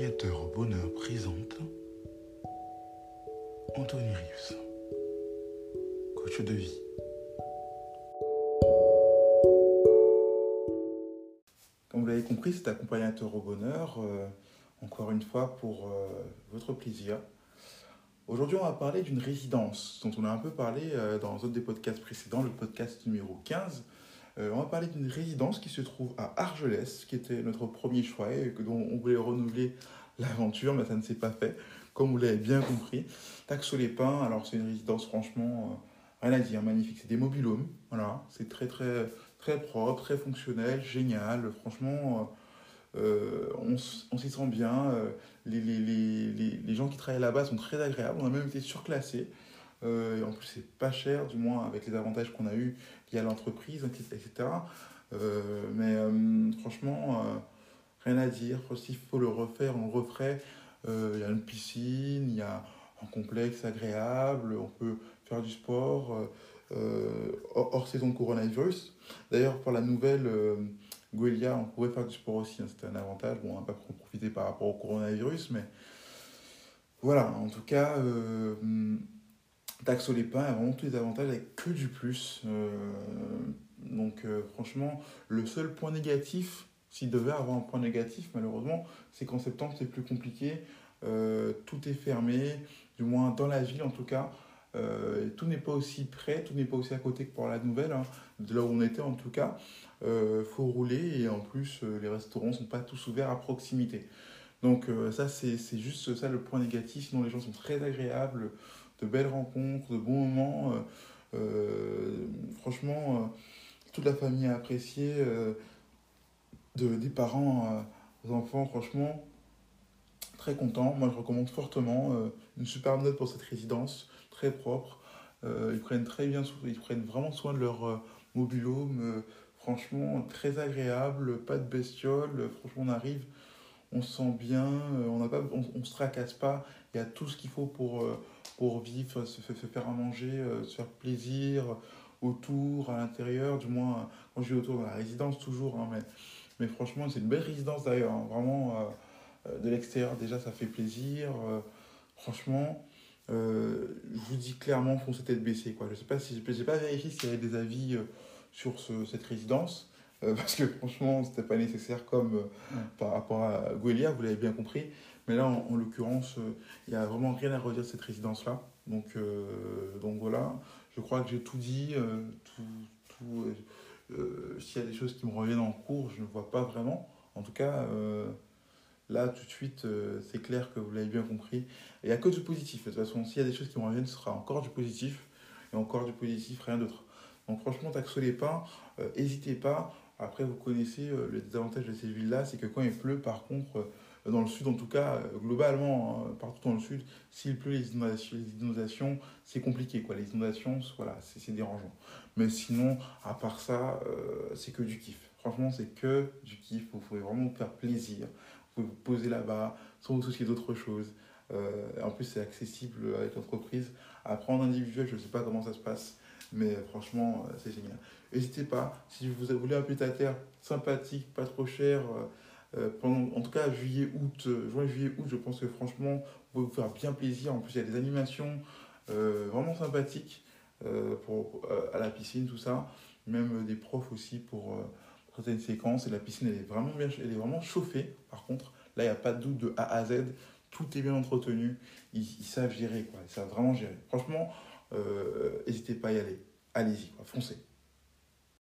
Accompagnateur au bonheur présente Anthony Rives, coach de vie. Comme vous l'avez compris, c'est accompagnateur au bonheur, euh, encore une fois pour euh, votre plaisir. Aujourd'hui, on va parler d'une résidence dont on a un peu parlé euh, dans un des podcasts précédents, le podcast numéro 15. Euh, on va parler d'une résidence qui se trouve à Argelès, qui était notre premier choix et dont on voulait renouveler l'aventure, mais ça ne s'est pas fait, comme vous l'avez bien compris. Taxo-les-Pins, alors c'est une résidence franchement, euh, rien à dire, magnifique. C'est des mobilhomes, voilà, c'est très très propre, très fonctionnel, génial. Franchement, euh, on, s'y sent bien. Les gens qui travaillent là-bas sont très agréables. On a même été surclassés. Euh, en plus, c'est pas cher, du moins avec les avantages qu'on a eu liés à l'entreprise, etc. Euh, mais euh, franchement, rien à dire. S'il faut le refaire, on le referait. Il y a une piscine, il y a un complexe agréable, on peut faire du sport hors, saison coronavirus. D'ailleurs, pour la nouvelle Guelia, on pouvait faire du sport aussi, hein, c'était un avantage. Bon, on n'a pas trop profité par rapport au coronavirus, mais voilà, en tout cas, Taxo les Pins a vraiment tous les avantages avec que du plus. Euh, donc, euh, franchement, le seul point négatif, s'il devait avoir un point négatif, malheureusement, c'est qu'en septembre, c'est plus compliqué. Euh, tout est fermé, du moins dans la ville en tout cas. Tout n'est pas aussi près, tout n'est pas aussi à côté que pour la nouvelle, hein, de là où on était en tout cas. Faut rouler et en plus, les restaurants sont pas tous ouverts à proximité. Donc, ça, c'est juste ça le point négatif. Sinon, les gens sont très agréables, de belles rencontres, de bons moments. Euh, euh, franchement, euh, toute la famille a apprécié, de, des parents aux enfants, franchement, très content. Moi, je recommande fortement une superbe note pour cette résidence, très propre. Ils prennent très bien, ils prennent vraiment soin de leur mobilhome. franchement, très agréable, pas de bestiole. euh, franchement, on arrive, on se sent bien, euh, on pas, on, se tracasse pas. Il y a tout ce qu'il faut pour, euh, vivre, se, fa- se faire à manger, euh, se faire plaisir autour, à l'intérieur, du moins quand je dis autour dans la résidence toujours. hein, mais, mais franchement, c'est une belle résidence d'ailleurs. hein, vraiment, de l'extérieur, déjà, ça fait plaisir. franchement, je vous dis clairement, foncez tête baissée. Quoi. Je sais pas si pas vérifié s'il y avait des avis sur ce- cette résidence. Euh, parce que franchement, c'était pas nécessaire comme euh, par rapport à Guelia, vous l'avez bien compris. Mais là, en, en l'occurrence, euh, il n'y a vraiment rien à redire de cette résidence-là. Donc, donc voilà, je crois que j'ai tout dit. tout, tout, S'il y a des choses qui me reviennent en cours, je ne vois pas vraiment. En tout cas, là, tout de suite, c'est clair que vous l'avez bien compris. Il n'y a que du positif. De toute façon, s'il y a des choses qui me reviennent, ce sera encore du positif. Et encore du positif, rien d'autre. Donc franchement, les pins, euh, n'hésitez pas. Après, vous connaissez euh, le désavantage de ces villes-là, c'est que quand il pleut, par contre, euh, dans le sud en tout cas, euh, globalement, hein, partout dans le sud, s'il pleut, les inondations, inondations c'est compliqué. Quoi. Les inondations, voilà, c'est dérangeant. Mais sinon, à part ça, c'est que du kiff. Franchement, c'est que du kiff. Vous pouvez vraiment vous faire plaisir. Vous pouvez vous poser là-bas, sans vous soucier d'autre chose. En plus, c'est accessible avec l'entreprise. Après, en individuel, je ne sais pas comment ça se passe, mais franchement, euh, c'est génial. N'hésitez pas, si vous voulez un pied à terre sympathique, pas trop cher, euh, euh, pendant, en tout cas juillet, août, juin, juillet, août, je pense que franchement, vous pouvez vous faire bien plaisir. En plus, il y a des animations vraiment sympathiques pour, à la piscine, tout ça. Même des profs aussi pour certaines séquences. Et la piscine, elle est vraiment, bien, chauffée, par contre. Là, il n'y a pas de doute de A à Z. Tout est bien entretenu. Ils, savent gérer, quoi. Ils savent vraiment gérer. Franchement, n'hésitez pas à y aller. Allez-y, foncez.